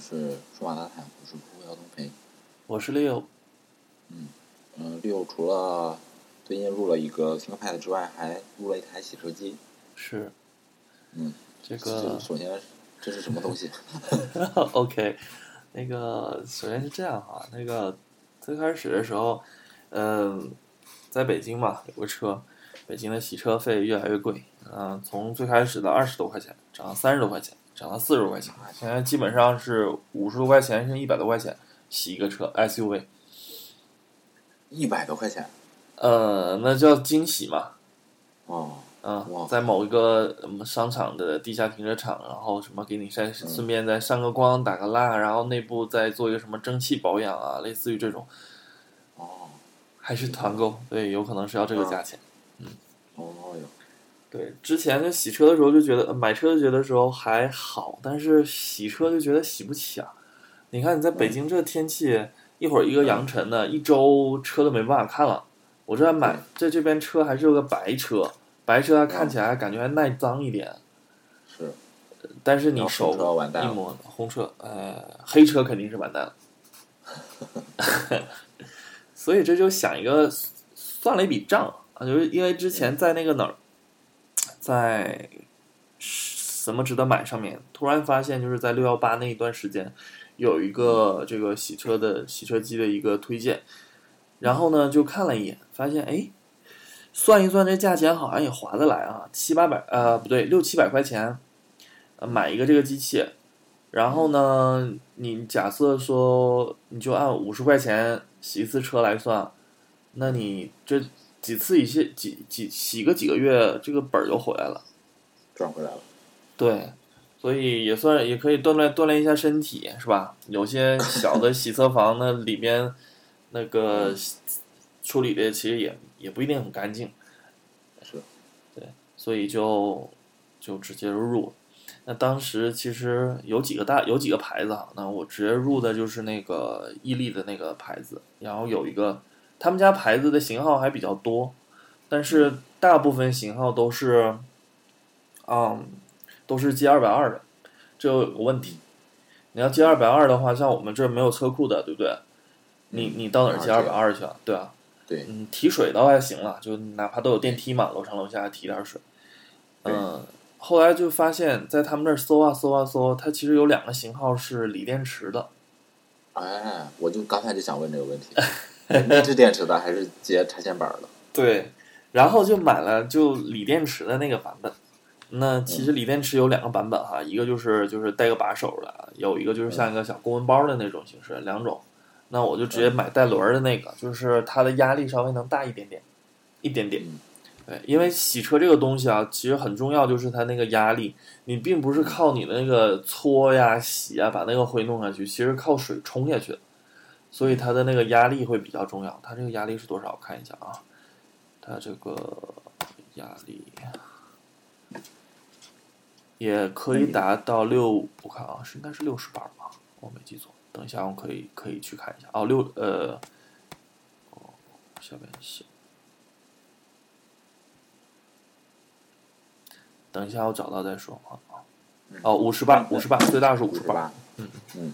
是数码大谈，我是不姚东飞。我是 Leo。嗯，嗯，Leo 除了最近入了一个 ThinkPad 之外，还入了一台洗车机。是。嗯，这个首先这是什么东西？OK，那个首先是这样哈，那个最开始的时候，嗯，在北京嘛，有个车，北京的洗车费越来越贵，嗯，从最开始的二十多块钱涨到三十多块钱。涨到四十多块钱，现在基本上是五十多块钱，甚至一百多块钱洗一个车 SUV。一百多块钱？呃，那叫惊喜嘛。哦。嗯，在某一个商场的地下停车场，然后什么给你晒顺便再上个光、打个蜡，然后内部再做一个什么蒸汽保养啊，类似于这种。哦。还是团购？对，有可能是要这个价钱。嗯。哦哟。对，之前就洗车的时候就觉得买车就觉得时候还好，但是洗车就觉得洗不起啊。你看你在北京这天气，一会儿一个扬尘的，一周车都没办法看了。我这买在这边车还是有个白车，白车看起来感觉还耐脏一点。是，但是你手一摸红车，呃，黑车肯定是完蛋了。所以这就想一个算了一笔账啊，就是因为之前在那个哪儿。在什么值得买上面，突然发现就是在六幺八那一段时间，有一个这个洗车的洗车机的一个推荐，然后呢就看了一眼，发现哎，算一算这价钱好像也划得来啊，七八百呃不对六七百块钱，买一个这个机器，然后呢你假设说你就按五十块钱洗一次车来算，那你这。几次一些几几洗个几个月，这个本儿就回来了，赚回来了。对，所以也算也可以锻炼锻炼一下身体，是吧？有些小的洗车房那里边那个处理的其实也也不一定很干净。是。对，所以就就直接入。那当时其实有几个大有几个牌子哈，那我直接入的就是那个伊利的那个牌子，然后有一个。他们家牌子的型号还比较多，但是大部分型号都是，嗯，都是接二百二的，这有个问题。你要接二百二的话，像我们这儿没有车库的，对不对？你你到哪儿 G 二百二去啊？对啊，对，嗯，提水倒还行了，就哪怕都有电梯嘛，楼上楼下提点水。嗯，后来就发现，在他们那儿搜啊搜啊搜，它其实有两个型号是锂电池的。哎，我就刚才就想问这个问题。内置电池的还是接插线板的？对，然后就买了就锂电池的那个版本。那其实锂电池有两个版本哈，一个就是就是带个把手的，有一个就是像一个小公文包的那种形式，两种。那我就直接买带轮的那个，就是它的压力稍微能大一点点，一点点。对，因为洗车这个东西啊，其实很重要，就是它那个压力，你并不是靠你的那个搓呀、洗啊把那个灰弄下去，其实靠水冲下去的。所以它的那个压力会比较重要，它这个压力是多少？我看一下啊，它这个压力也可以达到六，我看啊，是应该是六十吧，我没记错。等一下，我可以可以去看一下哦，六呃，哦，下面写，等一下我找到再说啊。哦，五十八，五十八，最大是五十八，嗯嗯。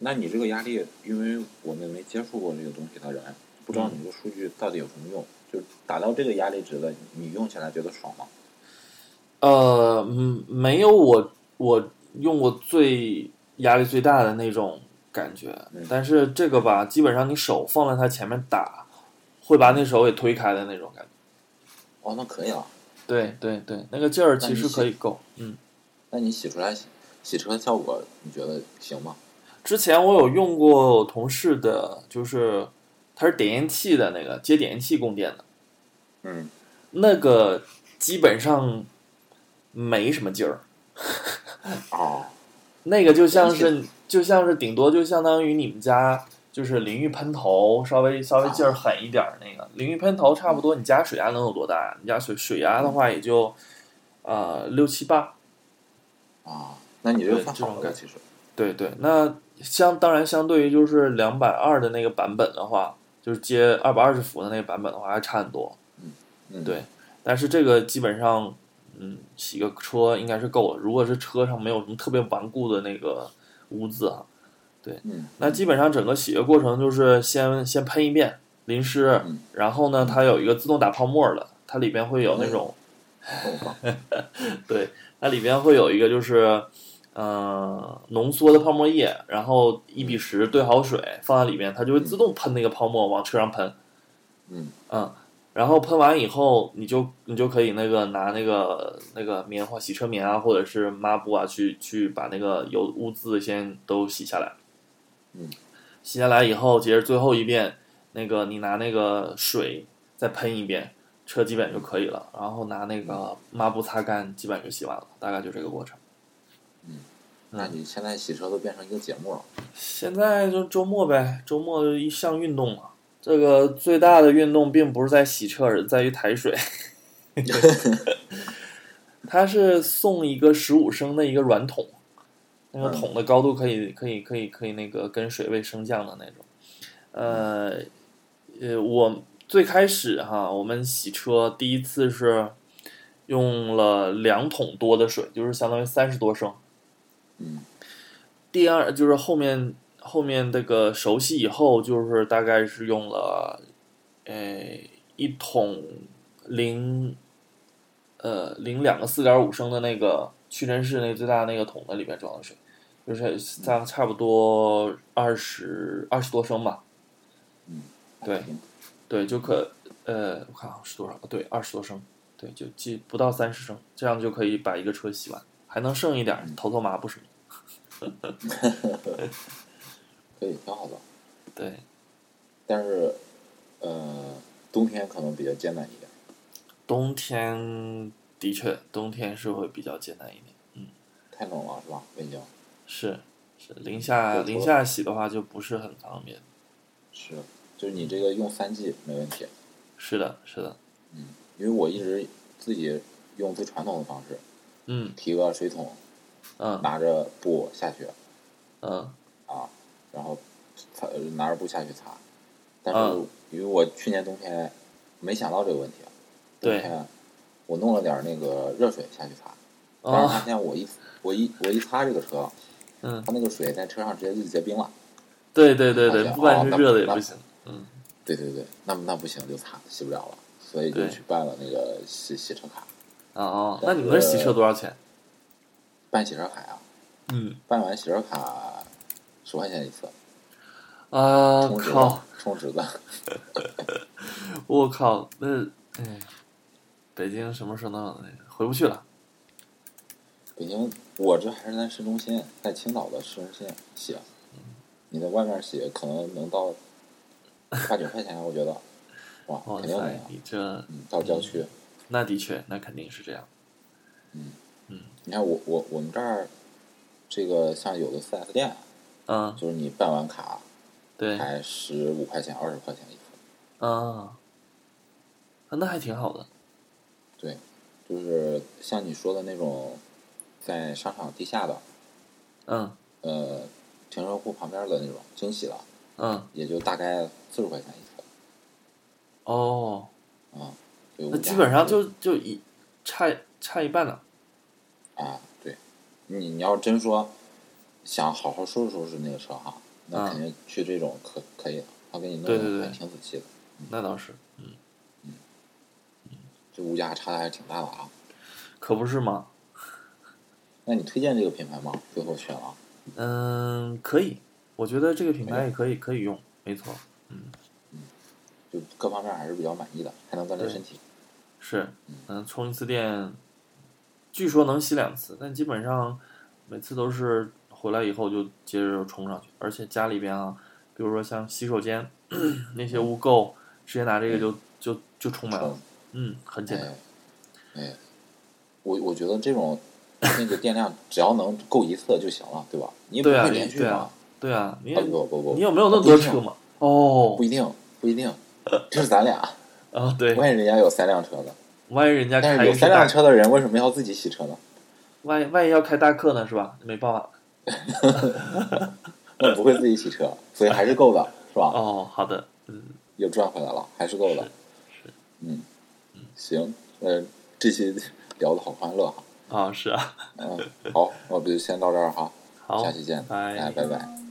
那你这个压力，因为我们没接触过这个东西的人，不知道你这个数据到底有什么用？就达到这个压力值了，你用起来觉得爽吗？呃，嗯，没有我我用过最压力最大的那种感觉，但是这个吧，基本上你手放在它前面打，会把那手给推开的那种感觉。哦，那可以啊。对对对，那个劲儿其实可以够。嗯。那你洗出来洗车效果，你觉得行吗？之前我有用过同事的，就是它是点烟器的那个接点烟器供电的，嗯，那个基本上没什么劲儿，哦，那个就像是就像是顶多就相当于你们家就是淋浴喷头稍微稍微劲儿狠一点儿那个。淋浴喷头差不多，你家水压能有多大呀？你家水水压的话也就啊六七八，啊，那你这个这种感其实。对对那。相当然，相对于就是两百二的那个版本的话，就是接二百二十伏的那个版本的话，还差很多。嗯，对。但是这个基本上，嗯，洗个车应该是够了。如果是车上没有什么特别顽固的那个污渍啊。嗯，那基本上整个洗的过程就是先先喷一遍淋湿，嗯然后呢，它有一个自动打泡沫的，它里边会有那种，对，它里边会有一个就是，呃，浓缩的泡沫液，然后一比十兑好水放在里面，它就会自动喷那个泡沫往车上喷，嗯嗯，然后喷完以后，你就你就可以那个拿那个那个棉花洗车棉啊，或者是抹布啊，去去把那个油污渍先都洗下来。嗯，洗下来以后，接着最后一遍，那个你拿那个水再喷一遍，车基本就可以了。然后拿那个抹布擦干，基本就洗完了，大概就这个过程。那你现在洗车都变成一个节目了。现在就周末呗，周末一项运动嘛。这个最大的运动并不是在洗车，而在于抬水。它是送一个十五升的一个软桶，那个嗯桶的高度可以可以可以可以那个跟水位升降的那种。呃呃，我最开始哈，我们洗车第一次是用了两桶多的水，就是相当于三十多升。嗯第二就是后面后面这个熟悉以后，就是大概是用了，呃，一桶零，呃，零两个四点五升的那个屈臣氏那最大那个桶的里面装的水，就是大差不多二十二十多升吧，嗯，对对，就可呃，我看啊是多少？对，二十多升，对，就记不到三十升，这样就可以把一个车洗完，还能剩一点儿头头抹布什么的。可以挺好的，对，但是呃，冬天可能比较艰难一点。冬天的确，冬天是会比较艰难一点。嗯太冷了是吧？北京是是，零下零下洗的话就不是很方便。是，就是你这个用三 G 没问题，是的，是的，嗯因为我一直自己用最传统的方式，嗯提个水桶，嗯。拿着布下去。嗯。啊，然后擦呃拿着布下去擦。但是嗯。因为我去年冬天没想到这个问题，冬对。天我弄了点儿那个热水下去擦，但是发哦现我一我一我一擦这个车，嗯，它那个水在车上直接就结冰了。对对对对不管是热的也不行。嗯。对对对，那那不行就擦洗不了了，所以就去办了那个洗洗车卡，哦哦，那你们那洗车多少钱？办洗车卡呀、嗯办完洗车卡十块钱一次，啊充值靠的！充值的。我靠，那哎，北京什么时候能？回不去了。北京，我这还是在市中心，在青岛的市中心洗，你在外面洗可能能到八九块钱，我觉得，哇，哇肯定能塞，你这嗯，到郊区，那的确，那肯定是这样。你看我我我们这儿，这个像有的四 S 店，嗯，就是你办完卡对，才十五块钱、二十块钱一次，啊，啊那还挺好的。对，就是像你说的那种，在商场地下的，嗯。呃，停车库旁边的那种精洗的，嗯，也就大概四十块钱一次，哦，啊，那基本上就就一差差一半了。啊，对，你你要真说想好好收拾收拾那个车哈，那啊肯定去这种可可以的，他给你弄的还挺仔细的，那倒是，嗯嗯，这物价差的还是挺大的啊。可不是吗？那你推荐这个品牌吗？最后选了，嗯，可以，我觉得这个品牌也可以可以用，没错，嗯就各方面还是比较满意的，还能锻炼对身体。是，嗯，充一次电，据说能洗两次，但基本上每次都是回来以后就接着冲上去，而且家里边啊，比如说像洗手间 那些污垢，直接拿这个就就就充满了，嗯，很简单，哎，哎，我我觉得这种那个电量只要能够一次就行了，对吧？你也不对啊会连续嘛对啊。对啊，你不不不，你有没有那么多车嘛？哦不，一定，不一定，这是咱俩，啊，对，万一人家有三辆车的，万一人家开三辆，车的人为什么要自己洗车呢？万一万一要开大客呢，是吧？没办法。那不会自己洗车，所以还是够的，是吧？哦，好的，嗯，又赚回来了，还是够的。是嗯，行，呃，这期聊的好欢乐哈。啊，是啊，嗯，好，那我们就先到这儿哈。好。下，期见，拜哎，拜拜。